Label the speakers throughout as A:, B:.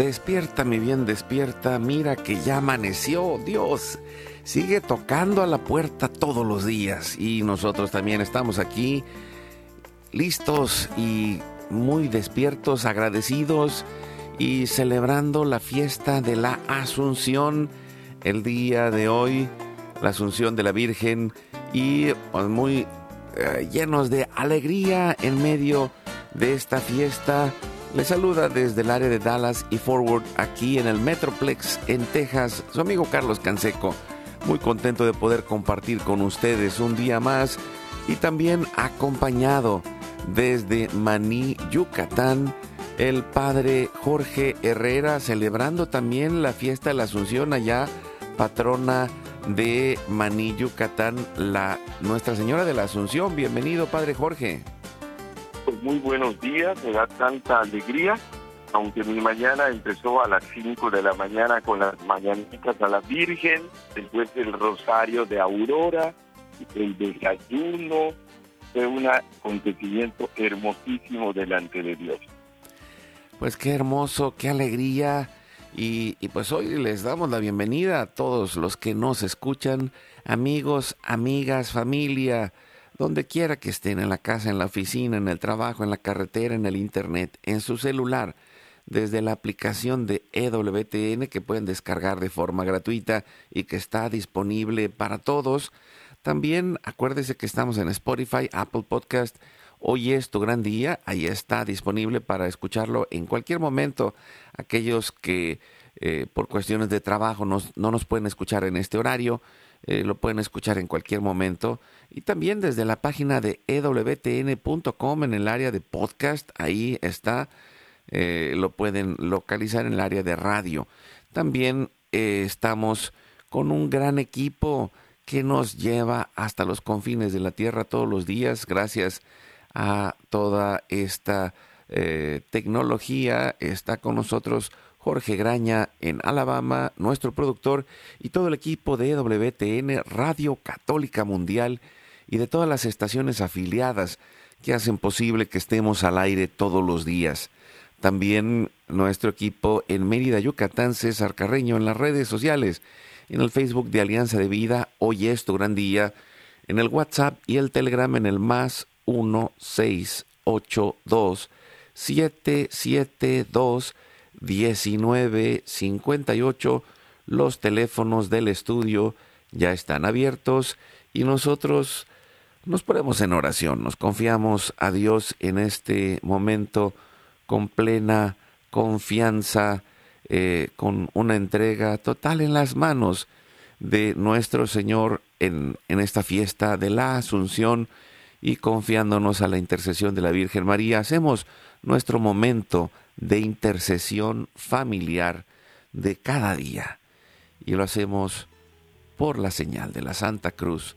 A: Despierta, mi bien, despierta, mira que ya amaneció, Dios. Sigue tocando a la puerta todos los días. Y nosotros también estamos aquí listos y muy despiertos, agradecidos y celebrando la fiesta de la Asunción el día de hoy, la Asunción de la Virgen y pues, muy eh, llenos de alegría en medio de esta fiesta le saluda desde el área de Dallas y Forward aquí en el Metroplex en Texas su amigo Carlos Canseco. Muy contento de poder compartir con ustedes un día más y también acompañado desde Maní, Yucatán, el padre Jorge Herrera celebrando también la fiesta de la Asunción allá, patrona de Maní, Yucatán, la Nuestra Señora de la Asunción. Bienvenido, padre Jorge.
B: Pues muy buenos días, me da tanta alegría, aunque mi mañana empezó a las 5 de la mañana con las mañanitas a la Virgen, después el rosario de Aurora, el desayuno, fue un acontecimiento hermosísimo delante de Dios.
A: Pues qué hermoso, qué alegría. Y, y, pues hoy les damos la bienvenida a todos los que nos escuchan, amigos, amigas, familia, donde quiera que estén, en la casa, en la oficina, en el trabajo, en la carretera, en el internet, en su celular, desde la aplicación de EWTN que pueden descargar de forma gratuita y que está disponible para todos. También acuérdese que estamos en Spotify, Apple Podcast. Hoy es tu gran día, ahí está disponible para escucharlo en cualquier momento. Aquellos que eh, por cuestiones de trabajo no nos pueden escuchar en este horario, eh, lo pueden escuchar en cualquier momento y también desde la página de ewtn.com en el área de podcast, ahí está, eh, lo pueden localizar en el área de radio. También eh, estamos con un gran equipo que nos lleva hasta los confines de la tierra todos los días, gracias a toda esta tecnología. Está con nosotros Jorge Graña en Alabama, nuestro productor y todo el equipo de WTN Radio Católica Mundial y de todas las estaciones afiliadas que hacen posible que estemos al aire todos los días. También nuestro equipo en Mérida, Yucatán, César Carreño en las redes sociales, en el Facebook de Alianza de Vida, hoy es tu gran día, en el WhatsApp y el Telegram en el más 1682 772 1958. Los teléfonos del estudio ya están abiertos y nosotros nos ponemos en oración, nos confiamos a Dios en este momento con plena confianza, eh, con una entrega total en las manos de nuestro Señor en, en esta fiesta de la Asunción y confiándonos a la intercesión de la Virgen María. Hacemos nuestro momento de intercesión familiar de cada día. Y lo hacemos por la señal de la Santa Cruz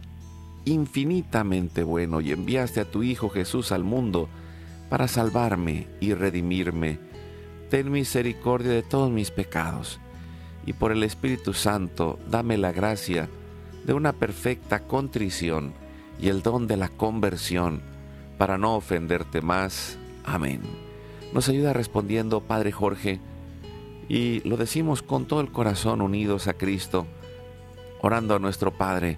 A: infinitamente bueno y enviaste a tu Hijo Jesús al mundo para salvarme y redimirme. Ten misericordia de todos mis pecados y por el Espíritu Santo dame la gracia de una perfecta contrición y el don de la conversión para no ofenderte más. Amén. Nos ayuda respondiendo Padre Jorge y lo decimos con todo el corazón unidos a Cristo, orando a nuestro Padre.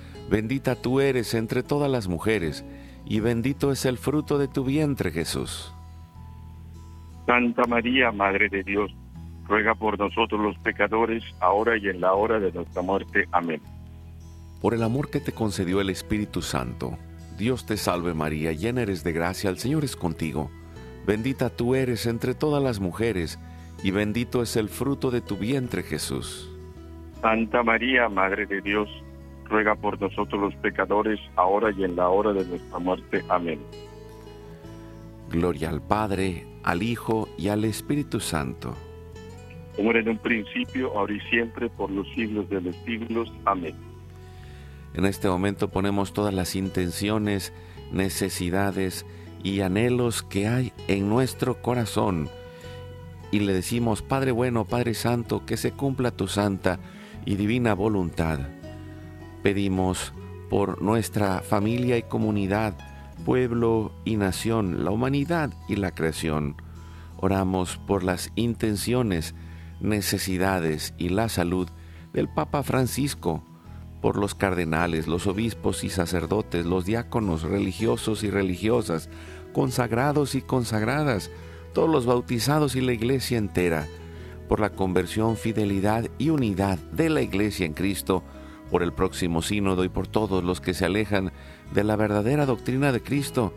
A: Bendita tú eres entre todas las mujeres, y bendito es el fruto de tu vientre Jesús.
B: Santa María, Madre de Dios, ruega por nosotros los pecadores, ahora y en la hora de nuestra muerte. Amén.
A: Por el amor que te concedió el Espíritu Santo, Dios te salve María, llena eres de gracia, el Señor es contigo. Bendita tú eres entre todas las mujeres, y bendito es el fruto de tu vientre Jesús.
B: Santa María, Madre de Dios, ruega por nosotros los pecadores, ahora y en la hora de nuestra muerte. Amén.
A: Gloria al Padre, al Hijo y al Espíritu Santo
B: como era en un principio, ahora y siempre, por los siglos de los siglos. Amén.
A: En este momento ponemos todas las intenciones, necesidades y anhelos que hay en nuestro corazón y le decimos, Padre bueno, Padre Santo, que se cumpla tu santa y divina voluntad. Pedimos por nuestra familia y comunidad, pueblo y nación, la humanidad y la creación. Oramos por las intenciones necesidades y la salud del Papa Francisco, por los cardenales, los obispos y sacerdotes, los diáconos religiosos y religiosas, consagrados y consagradas, todos los bautizados y la iglesia entera, por la conversión, fidelidad y unidad de la iglesia en Cristo, por el próximo sínodo y por todos los que se alejan de la verdadera doctrina de Cristo,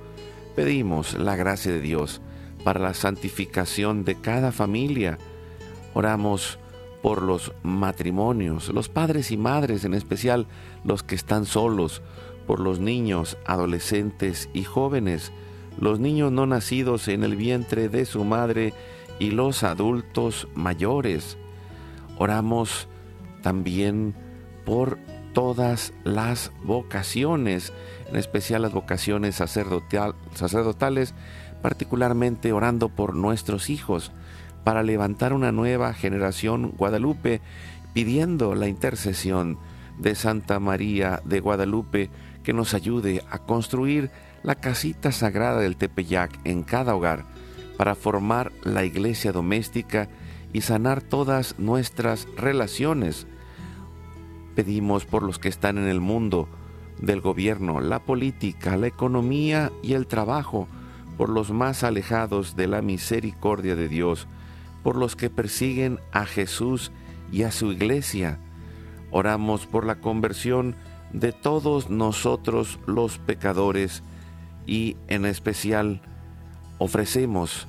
A: pedimos la gracia de Dios para la santificación de cada familia, Oramos por los matrimonios, los padres y madres, en especial los que están solos, por los niños, adolescentes y jóvenes, los niños no nacidos en el vientre de su madre y los adultos mayores. Oramos también por todas las vocaciones, en especial las vocaciones sacerdotales, particularmente orando por nuestros hijos para levantar una nueva generación Guadalupe, pidiendo la intercesión de Santa María de Guadalupe que nos ayude a construir la casita sagrada del Tepeyac en cada hogar para formar la iglesia doméstica y sanar todas nuestras relaciones. Pedimos por los que están en el mundo del gobierno, la política, la economía y el trabajo, por los más alejados de la misericordia de Dios, por los que persiguen a Jesús y a su iglesia. Oramos por la conversión de todos nosotros los pecadores y en especial ofrecemos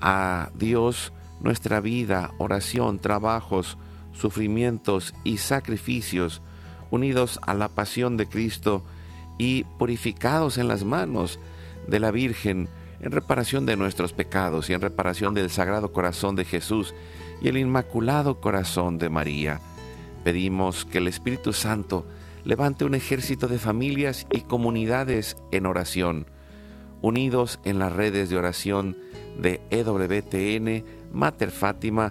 A: a Dios nuestra vida, oración, trabajos, sufrimientos y sacrificios unidos a la pasión de Cristo y purificados en las manos de la Virgen en reparación de nuestros pecados y en reparación del Sagrado Corazón de Jesús y el Inmaculado Corazón de María. Pedimos que el Espíritu Santo levante un ejército de familias y comunidades en oración, unidos en las redes de oración de EWTN, Mater Fátima,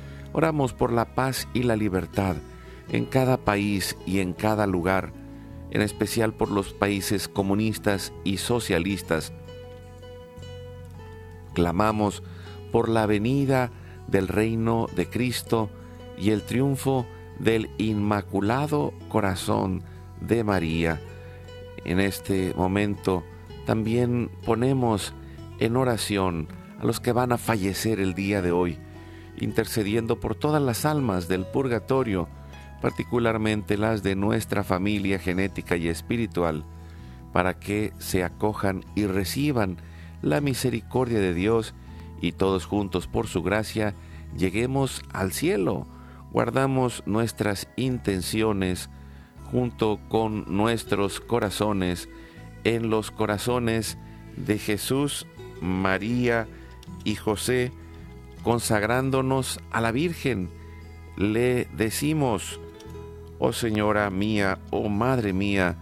A: Oramos por la paz y la libertad en cada país y en cada lugar, en especial por los países comunistas y socialistas. Clamamos por la venida del reino de Cristo y el triunfo del Inmaculado Corazón de María. En este momento también ponemos en oración a los que van a fallecer el día de hoy, intercediendo por todas las almas del purgatorio, particularmente las de nuestra familia genética y espiritual, para que se acojan y reciban la misericordia de Dios y todos juntos por su gracia lleguemos al cielo. Guardamos nuestras intenciones junto con nuestros corazones en los corazones de Jesús, María y José, consagrándonos a la Virgen. Le decimos, oh Señora mía, oh Madre mía,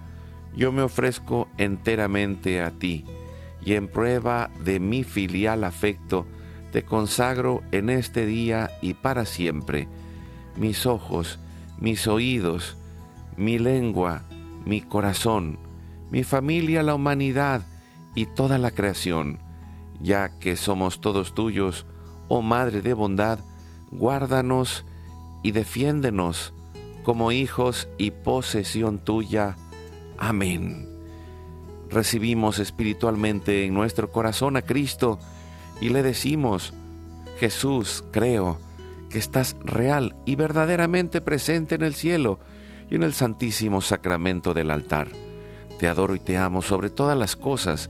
A: yo me ofrezco enteramente a ti y en prueba de mi filial afecto, te consagro en este día y para siempre mis ojos, mis oídos, mi lengua, mi corazón, mi familia, la humanidad y toda la creación, ya que somos todos tuyos, oh Madre de bondad, guárdanos y defiéndenos como hijos y posesión tuya. Amén recibimos espiritualmente en nuestro corazón a Cristo y le decimos, Jesús, creo que estás real y verdaderamente presente en el cielo y en el santísimo sacramento del altar. Te adoro y te amo sobre todas las cosas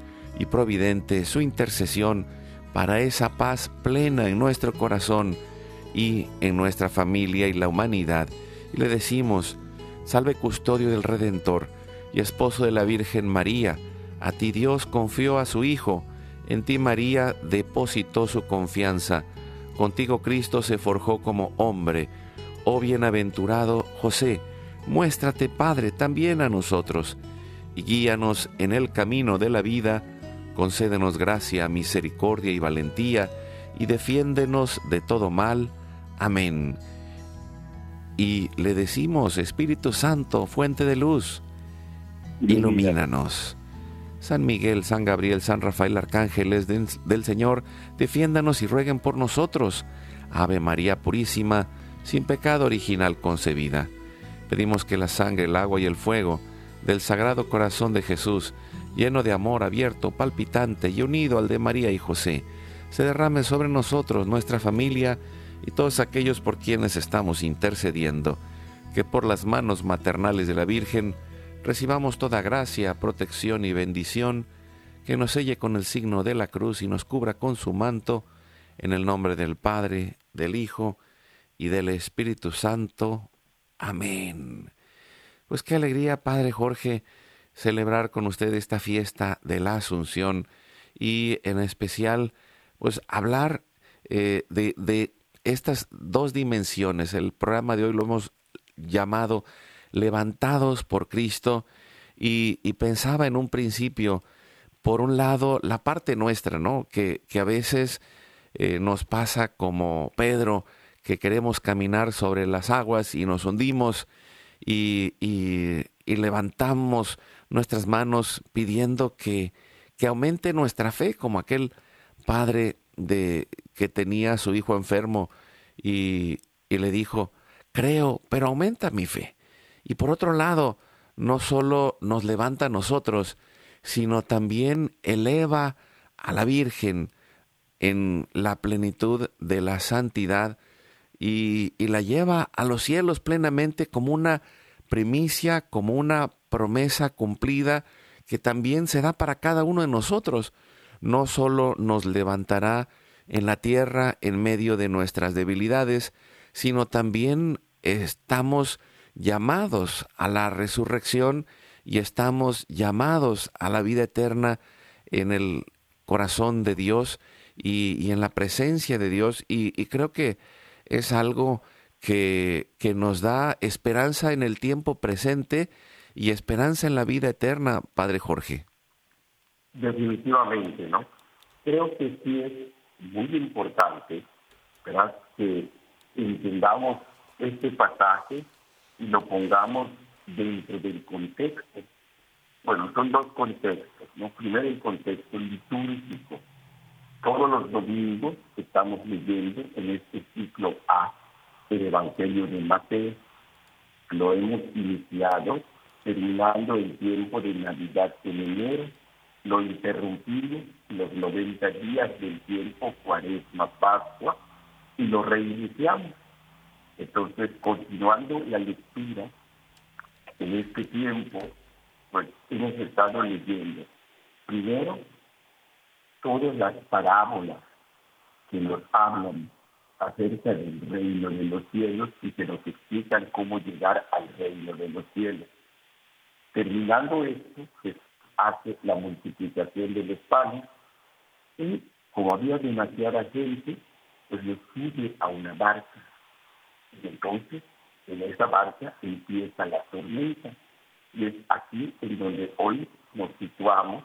A: y providente, su intercesión para esa paz plena en nuestro corazón y en nuestra familia y la humanidad. Y le decimos, salve custodio del Redentor y esposo de la Virgen María, a ti Dios confió a su Hijo, en ti María depositó su confianza, contigo Cristo se forjó como hombre. Oh bienaventurado José, muéstrate Padre también a nosotros, y guíanos en el camino de la vida, concédenos gracia, misericordia y valentía, y defiéndenos de todo mal. Amén. Y le decimos, Espíritu Santo, fuente de luz, ilumínanos. San Miguel, San Gabriel, San Rafael, arcángeles del Señor, defiéndanos y rueguen por nosotros. Ave María Purísima, sin pecado original concebida. Pedimos que la sangre, el agua y el fuego del Sagrado Corazón de Jesús, lleno de amor abierto, palpitante y unido al de María y José, se derrame sobre nosotros, nuestra familia y todos aquellos por quienes estamos intercediendo, que por las manos maternales de la Virgen, recibamos toda gracia, protección y bendición, que nos selle con el signo de la cruz y nos cubra con su manto, en el nombre del Padre, del Hijo y del Espíritu Santo. Amén. Pues qué alegría, Padre Jorge, celebrar con usted esta fiesta de la Asunción y en especial, pues hablar eh, de, de estas dos dimensiones. El programa de hoy lo hemos llamado levantados por Cristo y, pensaba en un principio, por un lado, la parte nuestra, ¿no? Que, que a veces eh, nos pasa como Pedro, que queremos caminar sobre las aguas y nos hundimos y, y, levantamos nuestras manos pidiendo que, que aumente nuestra fe, como aquel padre de, que tenía a su hijo enfermo y, y le dijo, creo, pero aumenta mi fe Y por otro lado, no solo nos levanta a nosotros, sino también eleva a la Virgen en la plenitud de la santidad y, y, la lleva a los cielos plenamente como una primicia, como una promesa cumplida que también se da para cada uno de nosotros. No solo nos levantará en la tierra en medio de nuestras debilidades, sino también estamos llamados a la resurrección y estamos llamados a la vida eterna en el corazón de Dios y, en la presencia de Dios. Y, y creo que es algo que, que, nos da esperanza en el tiempo presente y esperanza en la vida eterna, Padre Jorge.
C: Definitivamente, ¿no? Creo que sí es muy importante, ¿verdad? Que entendamos este pasaje y lo pongamos dentro del contexto. Bueno, son dos contextos, ¿no? Primero el contexto litúrgico. Todos los domingos estamos leyendo en este ciclo A el Evangelio de Mateo. Lo hemos iniciado terminando el tiempo de Navidad en enero, lo interrumpimos los 90 días del tiempo Cuaresma, Pascua, y lo reiniciamos entonces, continuando la lectura, en este tiempo, pues hemos estado leyendo, primero, todas las parábolas que nos hablan acerca del reino de los cielos y que nos explican cómo llegar al reino de los cielos. Terminando esto, se hace la multiplicación de los panes y como había demasiada gente, pues nos sube a una barca y entonces, en esa barca empieza la tormenta. Y es aquí en donde hoy nos situamos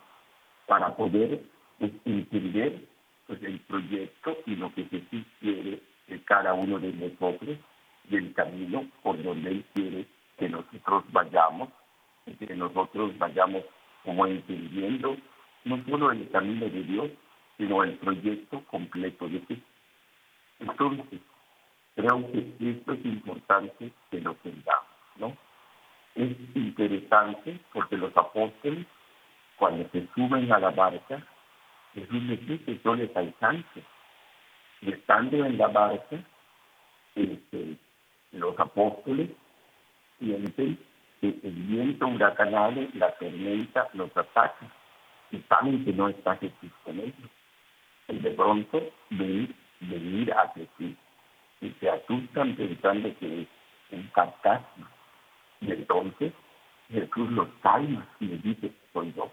C: para poder pues, entender pues, el proyecto y lo que Jesús quiere de cada uno de nosotros, del camino por donde Él quiere que nosotros vayamos, y que nosotros vayamos como entendiendo no solo el camino de Dios, sino el proyecto completo de Jesús. Entonces, Creo que esto es importante que lo tengamos, ¿no? Es interesante porque los apóstoles, cuando se suben a la barca, Jesús les dice, yo les alcance. Y estando en la barca, este, los apóstoles sienten que el viento huracanado, la tormenta los ataca y saben que no está Jesús con ellos. Y de pronto ven venir a Jesús y se asustan pensando que es un fantasma. Y entonces Jesús los calma y les dice, soy yo.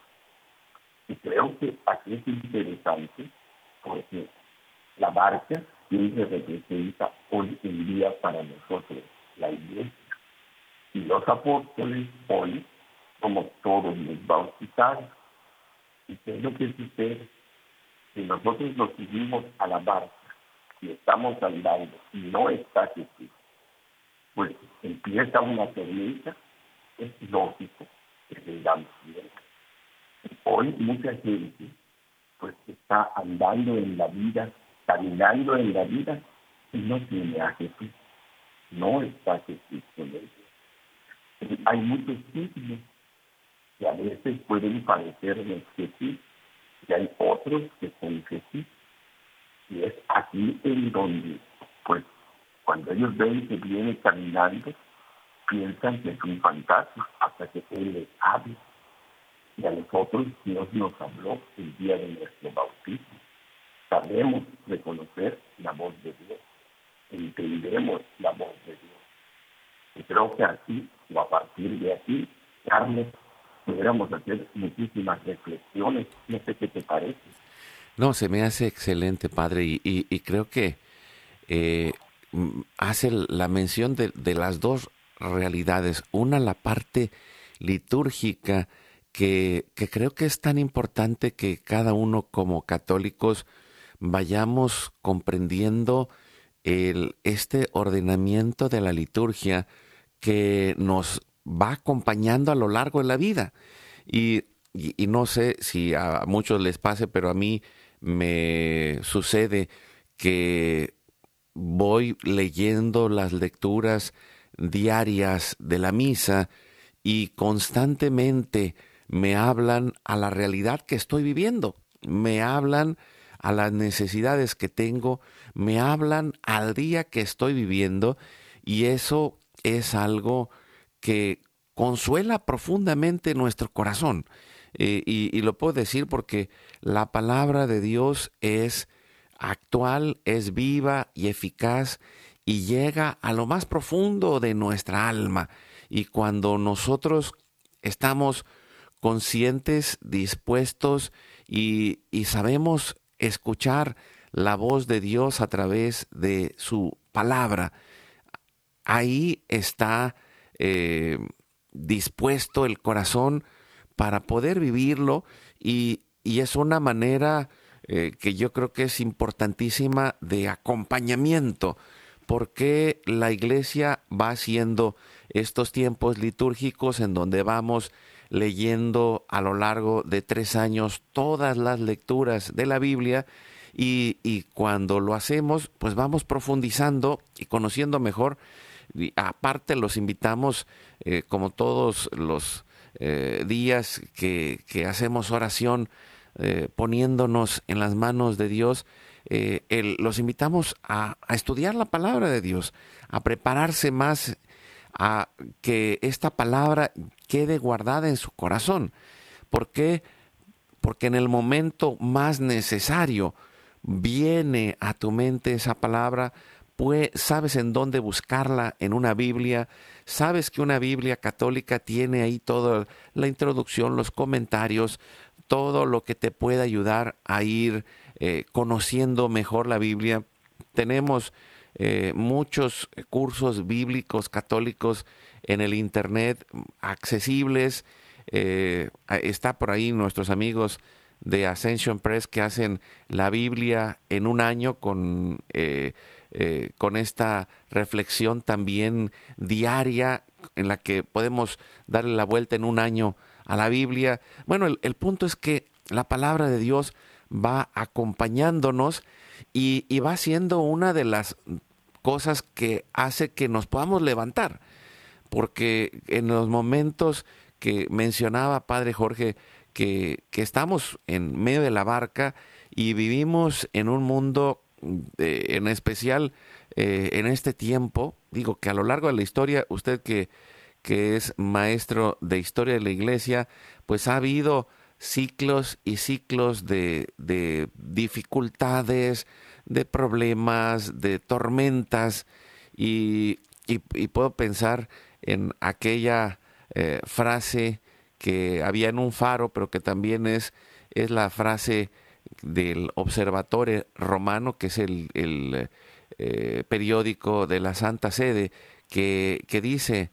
C: Y creo que aquí es interesante porque la barca siempre representa hoy en día para nosotros la iglesia. Y los apóstoles hoy como todos los bautizados. ¿Y qué es lo que sucede? Si nosotros nos subimos a la barca si estamos andando y no está Jesús, pues empieza una tormenta, es lógico que tengamos miedo. Hoy mucha gente pues está andando en la vida, caminando en la vida y no tiene a Jesús. No está Jesús con ellos. Hay muchos signos que a veces pueden parecernos Jesús y hay otros que son Jesús. Y es aquí en donde, pues, cuando ellos ven que viene caminando, piensan que es un fantasma hasta que Él les habla. Y a nosotros Dios nos habló el día de nuestro bautismo. Sabemos reconocer la voz de Dios. Entendemos la voz de Dios. Y creo que así, o a partir de aquí, Carlos, pudiéramos hacer muchísimas reflexiones. No sé qué te parece.
A: No, se me hace excelente, padre, y, creo que eh, hace la mención de, las dos realidades. Una, la parte litúrgica, que, que, creo que es tan importante que cada uno como católicos vayamos comprendiendo este ordenamiento de la liturgia que nos va acompañando a lo largo de la vida. Y, y no sé si a muchos les pase, pero a mí me sucede que voy leyendo las lecturas diarias de la misa y constantemente me hablan a la realidad que estoy viviendo, me hablan a las necesidades que tengo, me hablan al día que estoy viviendo y eso es algo que consuela profundamente nuestro corazón. Eh, y, lo puedo decir porque la palabra de Dios es actual, es viva y eficaz y llega a lo más profundo de nuestra alma. Y cuando nosotros estamos conscientes, dispuestos y, sabemos escuchar la voz de Dios a través de su palabra, ahí está eh, dispuesto el corazón para poder vivirlo y, es una manera eh, que yo creo que es importantísima de acompañamiento, porque la iglesia va haciendo estos tiempos litúrgicos en donde vamos leyendo a lo largo de tres años todas las lecturas de la Biblia y, y cuando lo hacemos pues vamos profundizando y conociendo mejor. Aparte los invitamos, eh, como todos los eh, días que, hacemos oración, eh, poniéndonos en las manos de Dios, los invitamos a, a, estudiar la palabra de Dios, a prepararse más, a que esta palabra quede guardada en su corazón. ¿Por qué? Porque en el momento más necesario viene a tu mente esa palabra pues, sabes en dónde buscarla en una Biblia, sabes que una Biblia católica tiene ahí toda la introducción, los comentarios, todo lo que te puede ayudar a ir eh, conociendo mejor la Biblia. Tenemos eh, muchos cursos bíblicos católicos en el Internet accesibles. Eh, está por ahí nuestros amigos de Ascension Press que hacen la Biblia en un año con eh, con esta reflexión también diaria en la que podemos darle la vuelta en un año a la Biblia. Bueno, el, punto es que la palabra de Dios va acompañándonos y, va siendo una de las cosas que hace que nos podamos levantar. Porque en los momentos que mencionaba Padre Jorge, que, que estamos en medio de la barca y vivimos en un mundo en especial eh, en este tiempo, digo que a lo largo de la historia, usted que, que es maestro de historia de la iglesia, pues ha habido ciclos y ciclos de, de dificultades, de problemas, de tormentas, y, y, puedo pensar en aquella eh, frase que había en un faro, pero que también es, es la frase del Observatorio Romano, que es el, eh, periódico de la Santa Sede, que, dice,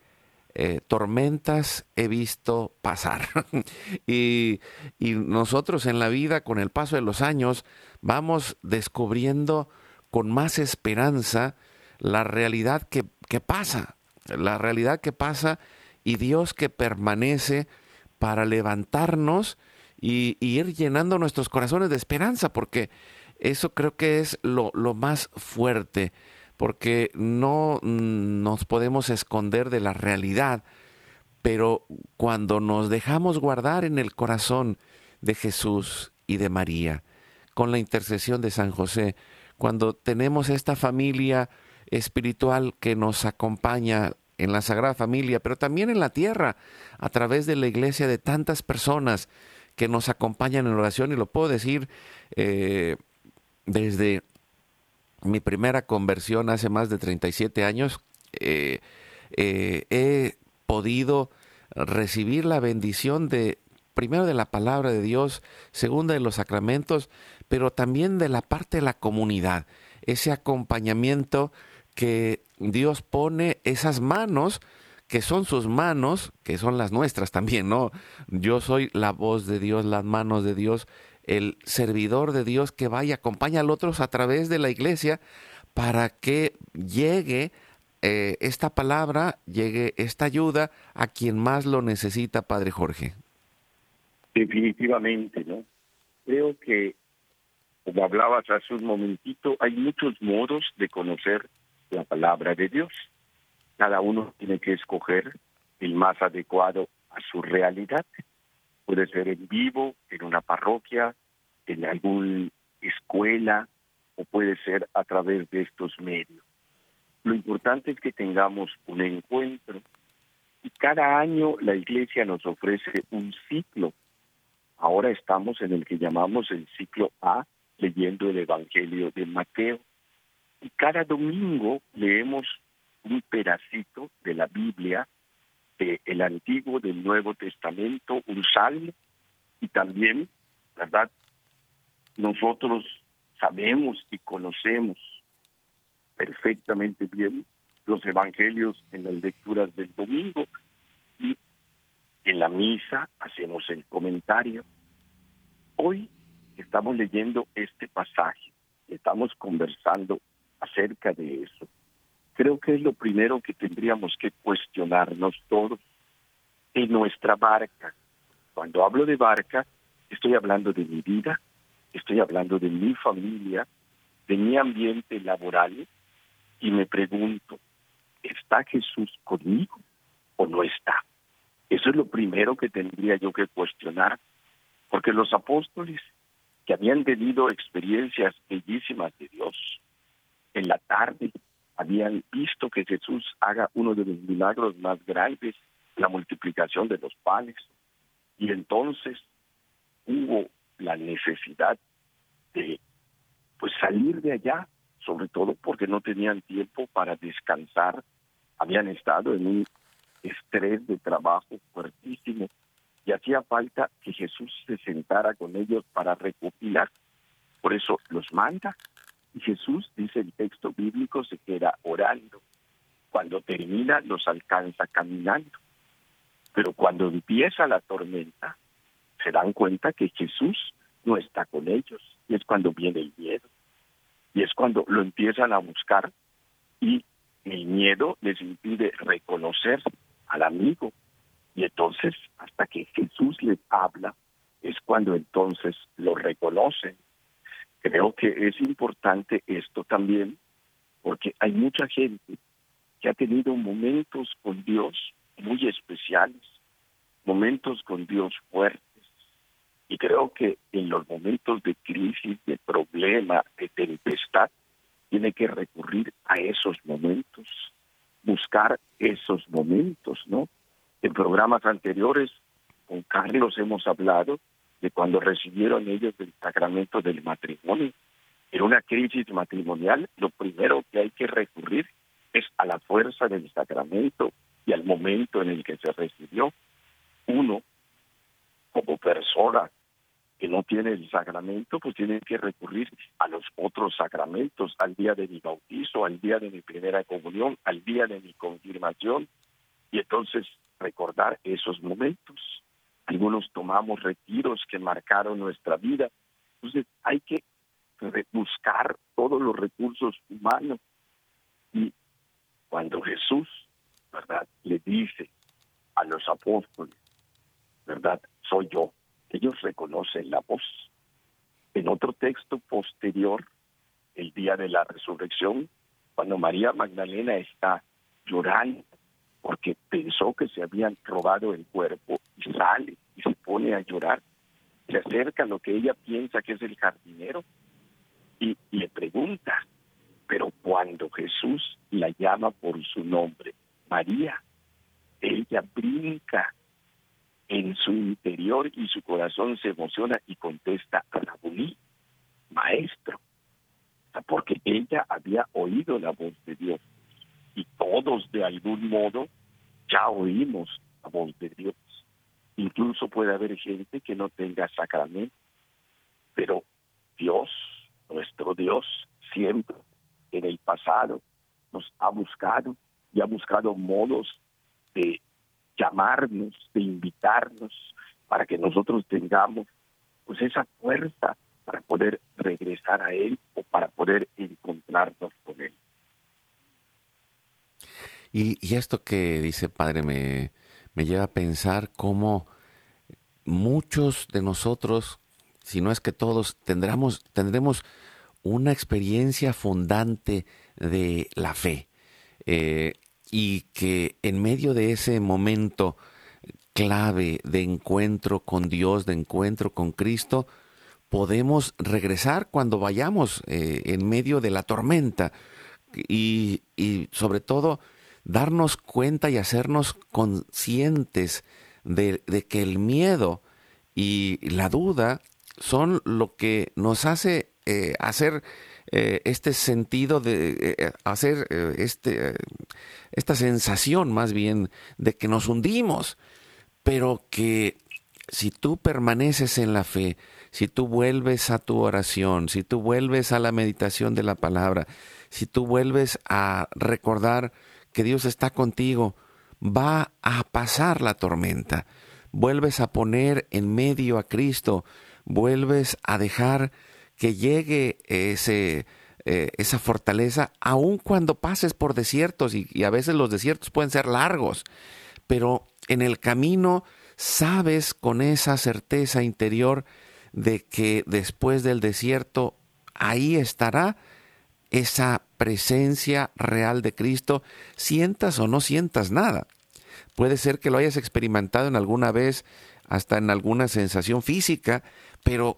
A: eh, tormentas he visto pasar. y, nosotros en la vida, con el paso de los años, vamos descubriendo con más esperanza la realidad que, que pasa, la realidad que pasa y Dios que permanece para levantarnos y, ir llenando nuestros corazones de esperanza, porque eso creo que es lo, más fuerte, porque no nos podemos esconder de la realidad, pero cuando nos dejamos guardar en el corazón de Jesús y de María, con la intercesión de San José, cuando tenemos esta familia espiritual que nos acompaña en la Sagrada Familia, pero también en la tierra, a través de la iglesia de tantas personas que nos acompañan en oración y lo puedo decir eh, desde mi primera conversión hace más de 37 años, eh, eh, he podido recibir la bendición de, primero de la palabra de Dios, segunda de los sacramentos, pero también de la parte de la comunidad, ese acompañamiento que Dios pone esas manos que son sus manos, que son las nuestras también, ¿no? Yo soy la voz de Dios, las manos de Dios, el servidor de Dios que vaya, acompaña a otros a través de la iglesia para que llegue eh, esta palabra, llegue esta ayuda a quien más lo necesita, Padre Jorge.
B: Definitivamente, ¿no? Creo que, como hablabas hace un momentito, hay muchos modos de conocer la palabra de Dios cada uno tiene que escoger el más adecuado a su realidad. Puede ser en vivo, en una parroquia, en alguna escuela, o puede ser a través de estos medios. Lo importante es que tengamos un encuentro y cada año la iglesia nos ofrece un ciclo. Ahora estamos en el que llamamos el ciclo A, leyendo el Evangelio de Mateo. Y cada domingo leemos un pedacito de la Biblia, del Antiguo, del Nuevo Testamento, un salmo, y también, ¿verdad? Nosotros sabemos y conocemos perfectamente bien los evangelios en las lecturas del domingo y en la misa hacemos el comentario. Hoy estamos leyendo este pasaje, estamos conversando acerca de eso. Creo que es lo primero que tendríamos que cuestionarnos todos en nuestra barca. Cuando hablo de barca, estoy hablando de mi vida, estoy hablando de mi familia, de mi ambiente laboral, y me pregunto, ¿está Jesús conmigo o no está? Eso es lo primero que tendría yo que cuestionar, porque los apóstoles que habían tenido experiencias bellísimas de Dios, en la tarde habían visto que Jesús haga uno de los milagros más grandes, la multiplicación de los panes, y entonces hubo la necesidad de pues salir de allá sobre todo porque no tenían tiempo para descansar, habían estado en un estrés de trabajo fuertísimo y hacía falta que Jesús se sentara con ellos para recopilar. Por eso los manda y Jesús, dice el texto bíblico, se queda orando. Cuando termina los alcanza caminando. Pero cuando empieza la tormenta, se dan cuenta que Jesús no está con ellos y es cuando viene el miedo. Y es cuando lo empiezan a buscar y el miedo les impide reconocer al amigo. Y entonces, hasta que Jesús les habla, es cuando entonces lo reconocen. Creo que es importante esto también, porque hay mucha gente que ha tenido momentos con Dios muy especiales, momentos con Dios fuertes, y creo que en los momentos de crisis, de problema, de tempestad, tiene que recurrir a esos momentos, buscar esos momentos, ¿no? En programas anteriores con Carlos hemos hablado de cuando recibieron ellos el sacramento del matrimonio. En una crisis matrimonial, lo primero que hay que recurrir es a la fuerza del sacramento y al momento en el que se recibió. Uno, como persona, que no tiene el sacramento, pues tiene que recurrir a los otros sacramentos, al día de mi bautizo, al día de mi primera comunión, al día de mi confirmación, y entonces recordar esos momentos. Algunos tomamos retiros que marcaron nuestra vida, entonces hay que buscar todos los recursos humanos. Y cuando Jesús, ¿verdad?, le dice a los apóstoles, ¿verdad?, soy yo ellos reconocen la voz. En otro texto posterior, el día de la resurrección, cuando María Magdalena está llorando porque pensó que se habían robado el cuerpo y sale y se pone a llorar, se acerca a lo que ella piensa que es el jardinero y le pregunta, pero cuando Jesús la llama por su nombre, María, ella brinca en su interior y su corazón se emociona y contesta a Rabuni, maestro, porque ella había oído la voz de Dios y todos de algún modo ya oímos la voz de Dios. Incluso puede haber gente que no tenga sacramento, pero Dios, nuestro Dios, siempre en el pasado nos ha buscado y ha buscado modos de llamarnos, de invitarnos, para que nosotros tengamos pues esa fuerza para poder regresar a Él o para poder encontrarnos con Él.
A: Y, esto que dice Padre me, me lleva a pensar cómo muchos de nosotros, si no es que todos, tendremos, tendremos una experiencia fundante de la fe. Eh, y que en medio de ese momento clave de encuentro con Dios, de encuentro con Cristo, podemos regresar cuando vayamos eh, en medio de la tormenta y, sobre todo darnos cuenta y hacernos conscientes de, que el miedo y la duda son lo que nos hace eh, hacer eh, este sentido de hacer este, esta sensación más bien de que nos hundimos, pero que si tú permaneces en la fe, si tú vuelves a tu oración, si tú vuelves a la meditación de la palabra, si tú vuelves a recordar que Dios está contigo, va a pasar la tormenta. Vuelves a poner en medio a Cristo, vuelves a dejar que llegue ese, eh, esa fortaleza, aun cuando pases por desiertos, y, y a veces los desiertos pueden ser largos, pero en el camino sabes con esa certeza interior de que después del desierto ahí estará esa presencia real de Cristo, sientas o no sientas nada. Puede ser que lo hayas experimentado en alguna vez, hasta en alguna sensación física, pero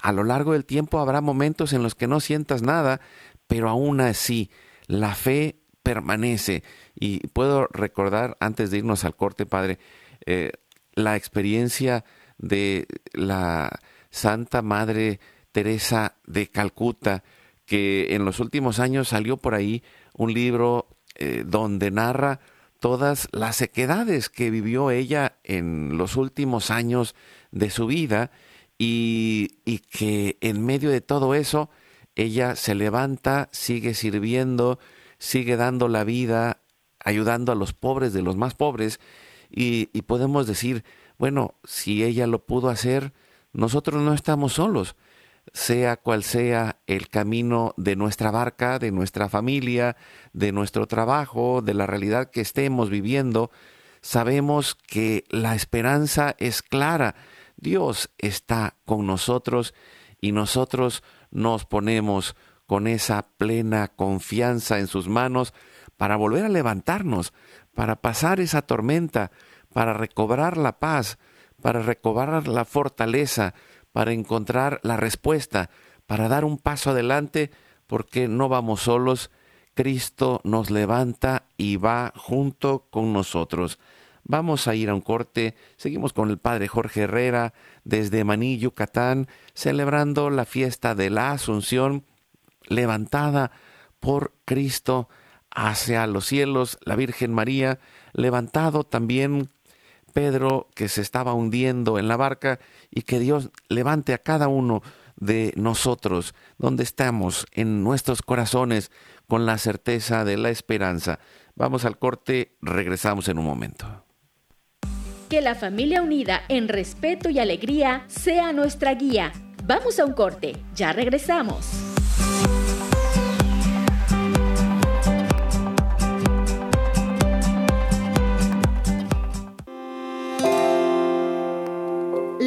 A: a lo largo del tiempo habrá momentos en los que no sientas nada, pero aún así la fe permanece. Y puedo recordar, antes de irnos al corte, Padre, eh, la experiencia de la Santa Madre Teresa de Calcuta, que en los últimos años salió por ahí un libro eh, donde narra todas las sequedades que vivió ella en los últimos años de su vida y, y que en medio de todo eso ella se levanta, sigue sirviendo, sigue dando la vida, ayudando a los pobres de los más pobres y, y podemos decir, bueno, si ella lo pudo hacer, nosotros no estamos solos, sea cual sea el camino de nuestra barca, de nuestra familia, de nuestro trabajo, de la realidad que estemos viviendo, sabemos que la esperanza es clara. Dios está con nosotros y nosotros nos ponemos con esa plena confianza en sus manos para volver a levantarnos, para pasar esa tormenta, para recobrar la paz, para recobrar la fortaleza, para encontrar la respuesta, para dar un paso adelante, porque no vamos solos, Cristo nos levanta y va junto con nosotros. Vamos a ir a un corte. Seguimos con el Padre Jorge Herrera desde Maní, Yucatán, celebrando la fiesta de la Asunción, levantada por Cristo hacia los cielos, la Virgen María, levantado también Pedro que se estaba hundiendo en la barca y que Dios levante a cada uno de nosotros donde estamos en nuestros corazones con la certeza de la esperanza. Vamos al corte, regresamos en un momento.
D: Que la familia unida en respeto y alegría sea nuestra guía. Vamos a un corte, ya regresamos.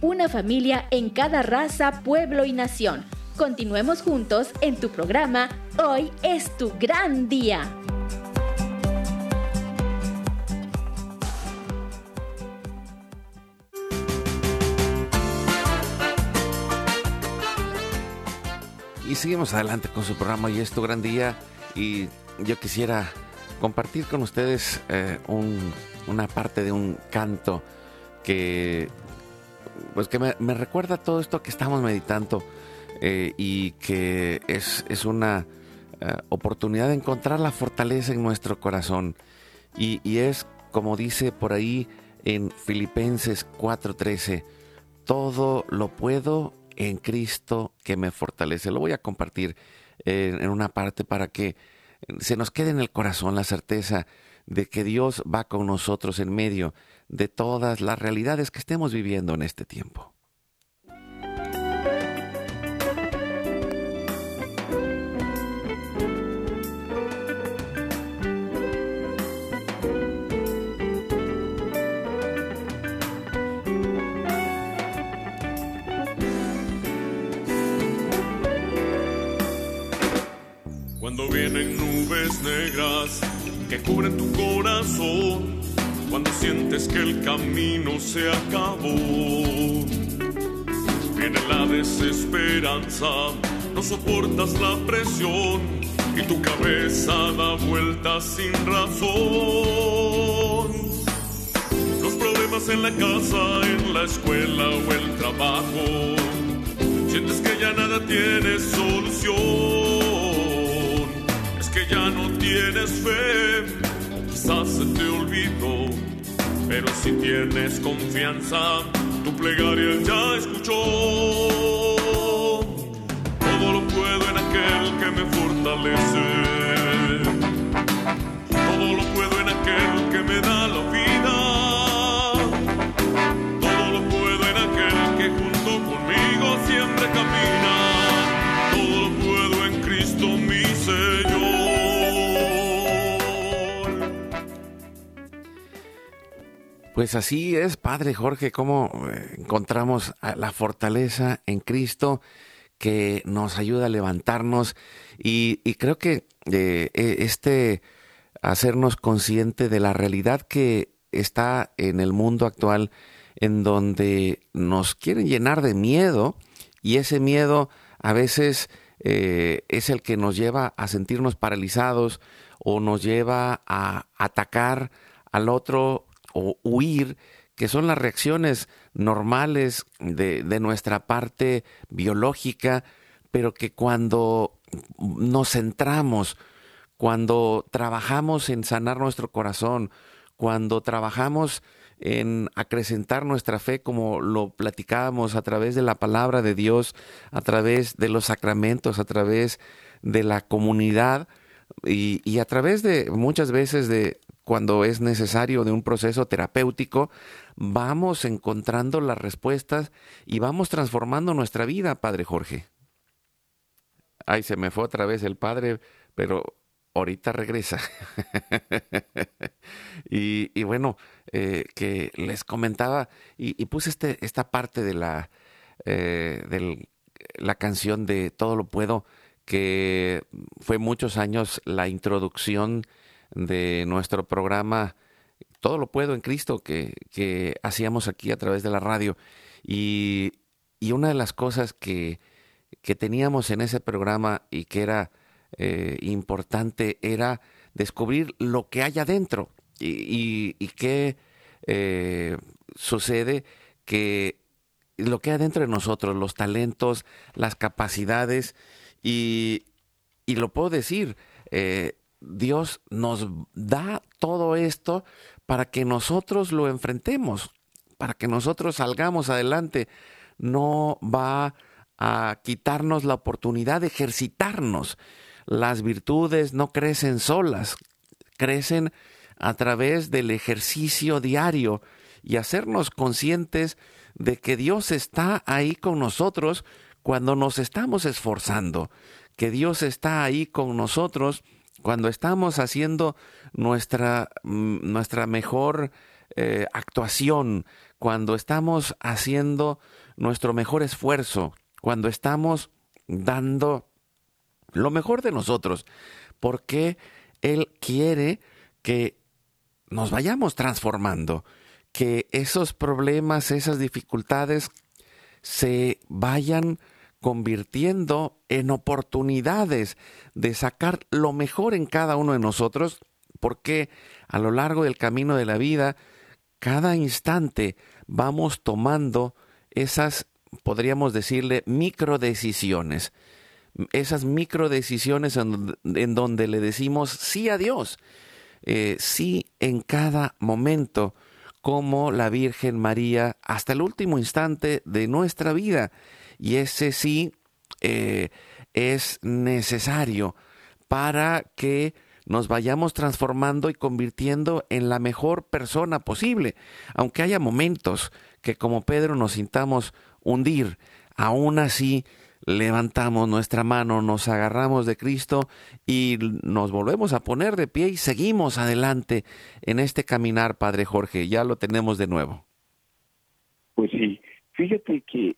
D: una familia en cada raza, pueblo y nación. Continuemos juntos en tu programa Hoy es tu gran día.
A: Y seguimos adelante con su programa Hoy es tu gran día y yo quisiera compartir con ustedes eh, una parte de un canto que pues que me, recuerda todo esto que estamos meditando eh, y que es, una eh, oportunidad de encontrar la fortaleza en nuestro corazón. Y, y es como dice por ahí en Filipenses 4:13, todo lo puedo en Cristo que me fortalece. Lo voy a compartir eh, en una parte para que se nos quede en el corazón la certeza de que Dios va con nosotros en medio de todas las realidades que estemos viviendo en este tiempo.
E: Cuando vienen nubes negras que cubren tu corazón cuando sientes que el camino se acabó. Viene la desesperanza, no soportas la presión y tu cabeza da vueltas sin razón. Los problemas en la casa, en la escuela o el trabajo, sientes que ya nada tiene solución, es que ya no tienes fe quizás se te olvidó, pero si tienes confianza, tu plegaria ya escuchó. Todo lo puedo en aquel que me fortalece. Todo lo puedo en aquel que me da la vida.
A: Pues así es, Padre Jorge, cómo eh, encontramos la fortaleza en Cristo que nos ayuda a levantarnos y, creo que eh, e, este hacernos consciente de la realidad que está en el mundo actual en donde nos quieren llenar de miedo y ese miedo a veces eh, es el que nos lleva a sentirnos paralizados o nos lleva a atacar al otro o huir, que son las reacciones normales de, nuestra parte biológica, pero que cuando nos centramos, cuando trabajamos en sanar nuestro corazón, cuando trabajamos en acrecentar nuestra fe como lo platicábamos a través de la palabra de Dios, a través de los sacramentos, a través de la comunidad y, y a través de muchas veces de cuando es necesario de un proceso terapéutico, vamos encontrando las respuestas y vamos transformando nuestra vida, Padre Jorge. Ay, se me fue otra vez el Padre, pero ahorita regresa. y, bueno, eh, que les comentaba y, puse este, esta parte de la, eh, de la canción de Todo lo puedo, que fue muchos años la introducción de nuestro programa Todo lo puedo en Cristo que, hacíamos aquí a través de la radio. Y, una de las cosas que, teníamos en ese programa y que era eh, importante era descubrir lo que hay adentro y, y, qué eh, sucede que lo que hay adentro de nosotros, los talentos, las capacidades Y, lo puedo decir, eh, Dios nos da todo esto para que nosotros lo enfrentemos, para que nosotros salgamos adelante. No va a quitarnos la oportunidad de ejercitarnos. Las virtudes no crecen solas, crecen a través del ejercicio diario y hacernos conscientes de que Dios está ahí con nosotros cuando nos estamos esforzando, que Dios está ahí con nosotros cuando estamos haciendo nuestra, mm, nuestra mejor eh, actuación, cuando estamos haciendo nuestro mejor esfuerzo, cuando estamos dando lo mejor de nosotros, porque Él quiere que nos vayamos transformando, que esos problemas, esas dificultades se vayan convirtiendo en oportunidades de sacar lo mejor en cada uno de nosotros, porque a lo largo del camino de la vida, cada instante vamos tomando esas, podríamos decirle, micro decisiones, esas micro decisiones en, donde le decimos sí a Dios, eh, sí en cada momento, como la Virgen María hasta el último instante de nuestra vida y ese sí eh, es necesario para que nos vayamos transformando y convirtiendo en la mejor persona posible, aunque haya momentos que como Pedro nos sintamos hundir, aún así levantamos nuestra mano, nos agarramos de Cristo y nos volvemos a poner de pie y seguimos adelante en este caminar, Padre Jorge, ya lo tenemos de nuevo.
B: Pues sí, fíjate que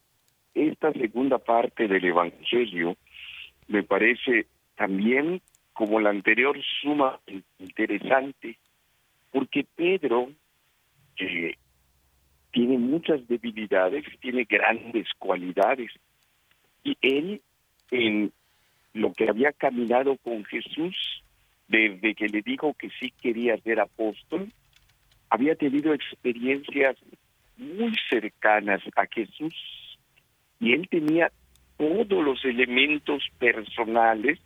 B: esta segunda parte del Evangelio me parece también, como la anterior, suma interesante, porque Pedro tiene muchas debilidades, tiene grandes cualidades, y él, en lo que había caminado con Jesús, desde que le dijo que sí quería ser apóstol, había tenido experiencias muy cercanas a Jesús y él tenía todos los elementos personales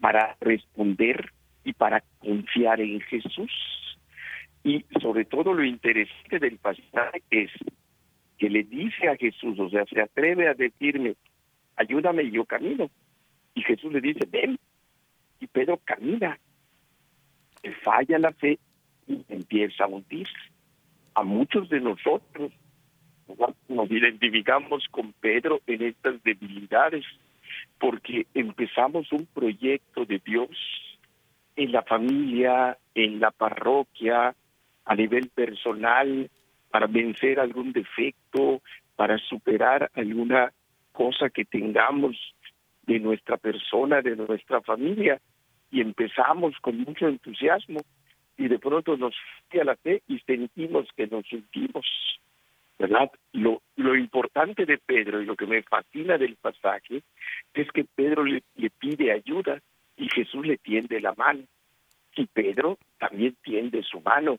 B: para responder y para confiar en Jesús. Y sobre todo lo interesante del pasaje es que le dice a Jesús, o sea, se atreve a decirme, ayúdame y yo camino. Y Jesús le dice, ven. Y Pedro camina. Falla la fe y empieza a hundirse. A muchos de nosotros nos identificamos con Pedro en estas debilidades, porque empezamos un proyecto de Dios en la familia, en la parroquia, a nivel personal, para vencer algún defecto, para superar alguna cosa que tengamos de nuestra persona, de nuestra familia, y empezamos con mucho entusiasmo y de pronto nos fue a la fe y sentimos que nos sentimos ¿verdad? Lo, lo importante de Pedro y lo que me fascina del pasaje es que Pedro le, pide ayuda y Jesús le tiende la mano. Y Pedro también tiende su mano.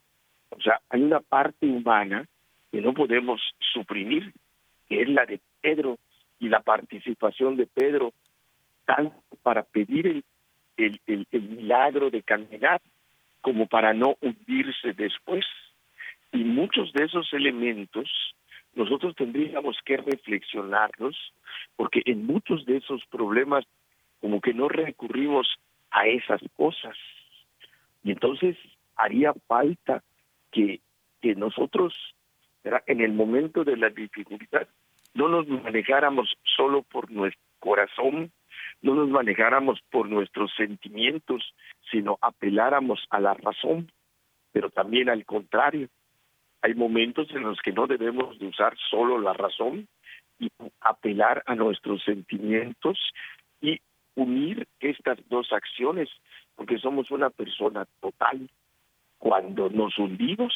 B: O sea, hay una parte humana que no podemos suprimir, que es la de Pedro y la participación de Pedro, tanto para pedir el, el, el, el milagro de caminar como para no hundirse después. Y muchos de esos elementos nosotros tendríamos que reflexionarlos, porque en muchos de esos problemas como que no recurrimos a esas cosas. Y entonces haría falta que, que nosotros, en el momento de la dificultad, no nos manejáramos solo por nuestro corazón, no nos manejáramos por nuestros sentimientos, sino apeláramos a la razón, pero también al contrario, hay momentos en los que no debemos de usar solo la razón y apelar a nuestros sentimientos y unir estas dos acciones, porque somos una persona total. Cuando nos hundimos,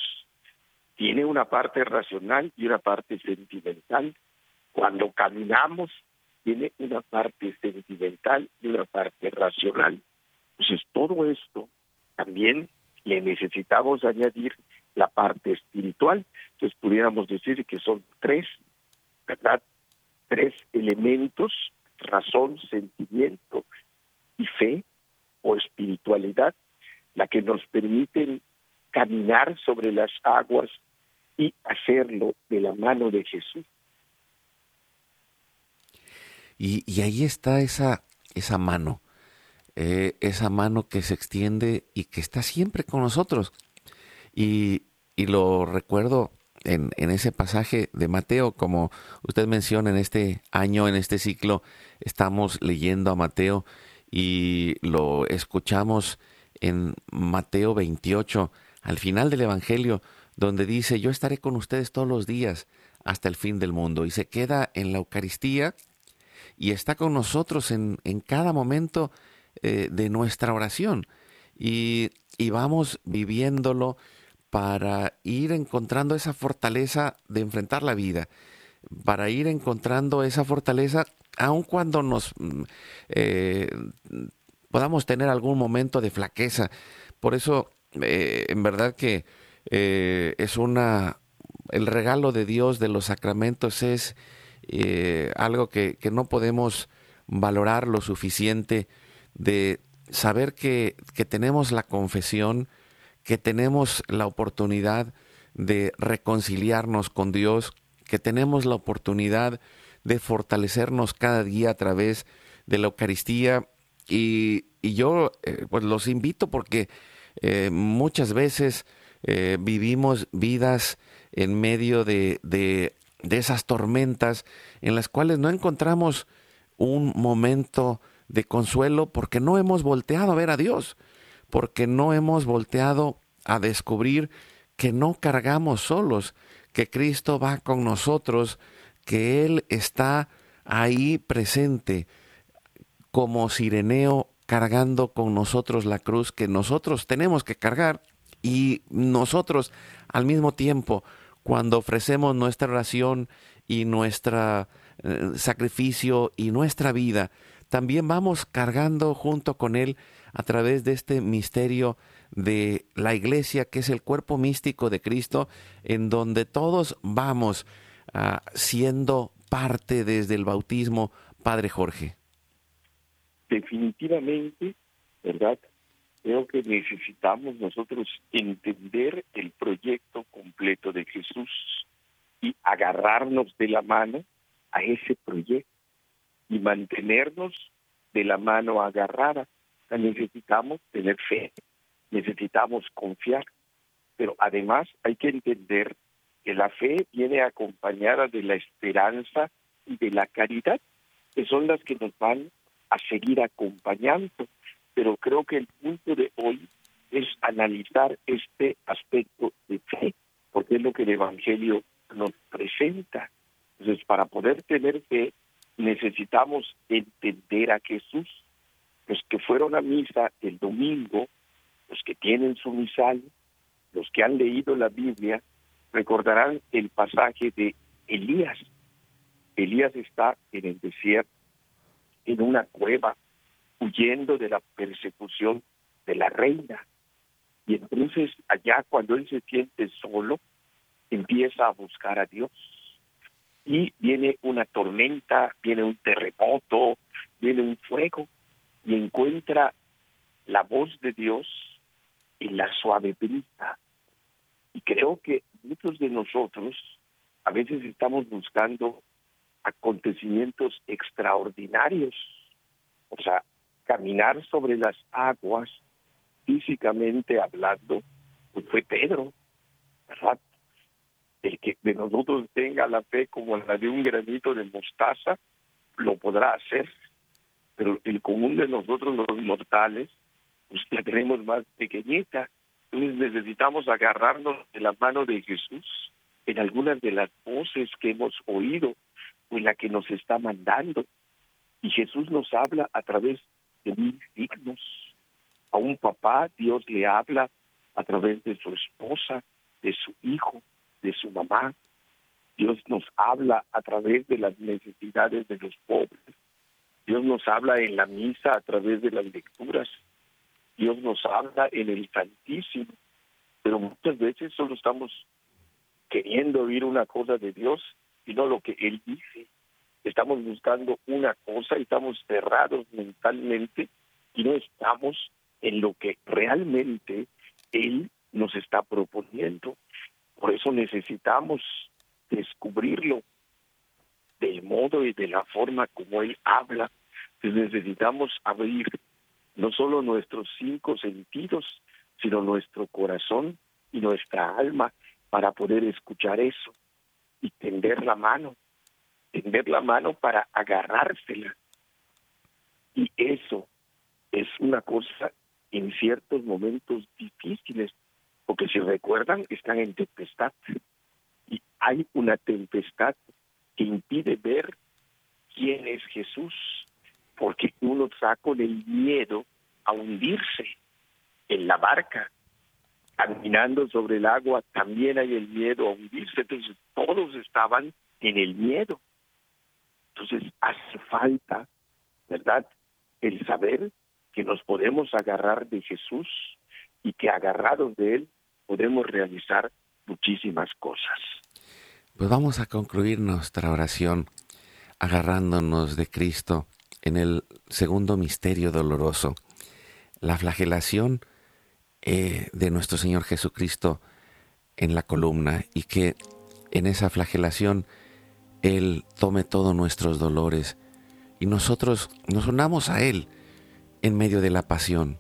B: tiene una parte racional y una parte sentimental. Cuando caminamos, tiene una parte sentimental y una parte racional. Entonces, todo esto también le necesitamos añadir la parte espiritual. Entonces pudiéramos decir que son tres, ¿verdad? Tres elementos razón, sentimiento y fe o espiritualidad la que nos permiten caminar sobre las aguas y hacerlo de la mano de Jesús.
A: Y, ahí está esa, esa mano, eh, esa mano que se extiende y que está siempre con nosotros. Y, y lo recuerdo en, en, ese pasaje de Mateo, como usted menciona en este año, en este ciclo, estamos leyendo a Mateo y lo escuchamos en Mateo 28, al final del Evangelio, donde dice, yo estaré con ustedes todos los días hasta el fin del mundo. Y se queda en la Eucaristía y está con nosotros en, en cada momento eh, de nuestra oración. Y, y vamos viviéndolo para ir encontrando esa fortaleza de enfrentar la vida, para ir encontrando esa fortaleza aun cuando nos mm, eh, podamos tener algún momento de flaqueza. Por eso, eh, en verdad que eh, es una, el regalo de Dios de los sacramentos es algo que, que, no podemos valorar lo suficiente de saber que, que tenemos la confesión, que tenemos la oportunidad de reconciliarnos con Dios, que tenemos la oportunidad de fortalecernos cada día a través de la Eucaristía. Y, yo eh, pues los invito porque eh, muchas veces eh, vivimos vidas en medio de, de, de, esas tormentas en las cuales no encontramos un momento de consuelo porque no hemos volteado a ver a Dios, porque no hemos volteado a descubrir que no cargamos solos, que Cristo va con nosotros, que Él está ahí presente como Sireneo cargando con nosotros la cruz que nosotros tenemos que cargar y nosotros al mismo tiempo cuando ofrecemos nuestra oración y nuestro eh, sacrificio y nuestra vida, también vamos cargando junto con Él a través de este misterio de la iglesia, que es el cuerpo místico de Cristo, en donde todos vamos Ah, siendo parte desde el bautismo, Padre Jorge?
B: Definitivamente, ¿verdad? Creo que necesitamos nosotros entender el proyecto completo de Jesús y agarrarnos de la mano a ese proyecto y mantenernos de la mano agarrada. Necesitamos tener fe, necesitamos confiar, pero además hay que entender que la fe viene acompañada de la esperanza y de la caridad, que son las que nos van a seguir acompañando. Pero creo que el punto de hoy es analizar este aspecto de fe, porque es lo que el Evangelio nos presenta. Entonces, para poder tener fe, necesitamos entender a Jesús. Los que fueron a misa el domingo, los que tienen su misal, los que han leído la Biblia, Recordarán el pasaje de Elías. Elías está en el desierto, en una cueva, huyendo de la persecución de la reina. Y entonces allá cuando él se siente solo, empieza a buscar a Dios. Y viene una tormenta, viene un terremoto, viene un fuego, y encuentra la voz de Dios en la suave brisa. Y creo que muchos de nosotros a veces estamos buscando acontecimientos extraordinarios, o sea, caminar sobre las aguas, físicamente hablando, pues fue Pedro. El que de nosotros tenga la fe como la de un granito de mostaza, lo podrá hacer, pero el común de nosotros los mortales, pues la tenemos más pequeñita, necesitamos agarrarnos de la mano de Jesús en algunas de las voces que hemos oído o en la que nos está mandando. Y Jesús nos habla a través de mil signos. A un papá Dios le habla a través de su esposa, de su hijo, de su mamá. Dios nos habla a través de las necesidades de los pobres. Dios nos habla en la misa a través de las lecturas. Dios nos habla en el Santísimo, pero muchas veces solo estamos queriendo oír una cosa de Dios y no lo que Él dice. estamos buscando una cosa y estamos cerrados mentalmente y no estamos en lo que realmente Él nos está proponiendo. Por eso necesitamos descubrirlo del modo y de la forma como Él habla. necesitamos abrir no solo nuestros cinco sentidos, sino nuestro corazón y nuestra alma para poder escuchar eso y tender la mano, tender la mano para agarrársela. Y eso es una cosa en ciertos momentos difíciles, porque si recuerdan, están en tempestad. Y hay una tempestad que impide ver quién es Jesús, porque uno está con el miedo a hundirse en la barca, caminando sobre el agua, también hay el miedo a hundirse, entonces todos estaban en el miedo. Entonces hace falta, ¿verdad? El saber que nos podemos agarrar de Jesús y que agarrados de Él podemos realizar muchísimas cosas.
A: Pues vamos a concluir nuestra oración agarrándonos de Cristo en el segundo misterio doloroso, la flagelación eh, de nuestro Señor Jesucristo en la columna y que en esa flagelación Él tome todos nuestros dolores y nosotros nos unamos a Él en medio de la pasión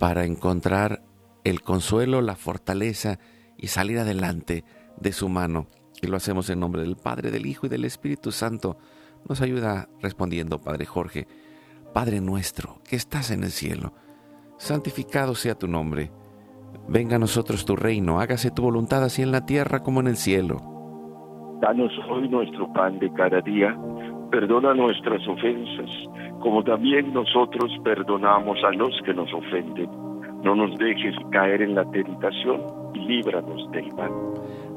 A: para encontrar el consuelo, la fortaleza y salir adelante de su mano y lo hacemos en nombre del Padre, del Hijo y del Espíritu Santo. Nos ayuda respondiendo, Padre Jorge. Padre nuestro, que estás en el cielo, santificado sea tu nombre. Venga a nosotros tu reino, hágase tu voluntad así en la tierra como en el cielo.
B: Danos hoy nuestro pan de cada día, perdona nuestras ofensas, como también nosotros perdonamos a los que nos ofenden. No nos dejes caer en la tentación y líbranos del mal.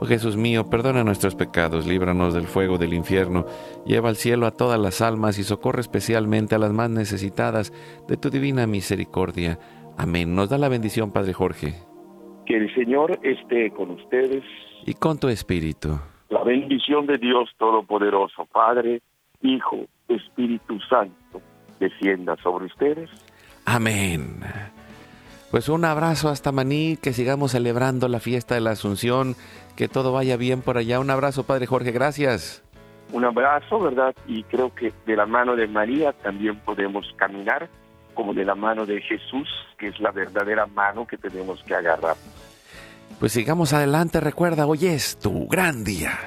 A: Oh Jesús mío, perdona nuestros pecados, líbranos del fuego del infierno, lleva al cielo a todas las almas y socorre especialmente a las más necesitadas de tu divina misericordia. Amén. Nos da la bendición, Padre Jorge.
B: Que el Señor esté con ustedes
A: y con tu espíritu.
B: La bendición de Dios Todopoderoso, Padre, Hijo, Espíritu Santo, descienda sobre ustedes.
A: Amén. Pues un abrazo hasta Maní, que sigamos celebrando la fiesta de la Asunción, que todo vaya bien por allá. Un abrazo, Padre Jorge, gracias.
B: un abrazo, ¿verdad? Y creo que de la mano de María también podemos caminar como de la mano de Jesús, que es la verdadera mano que tenemos que agarrar.
A: Pues sigamos adelante, recuerda, hoy es tu gran día.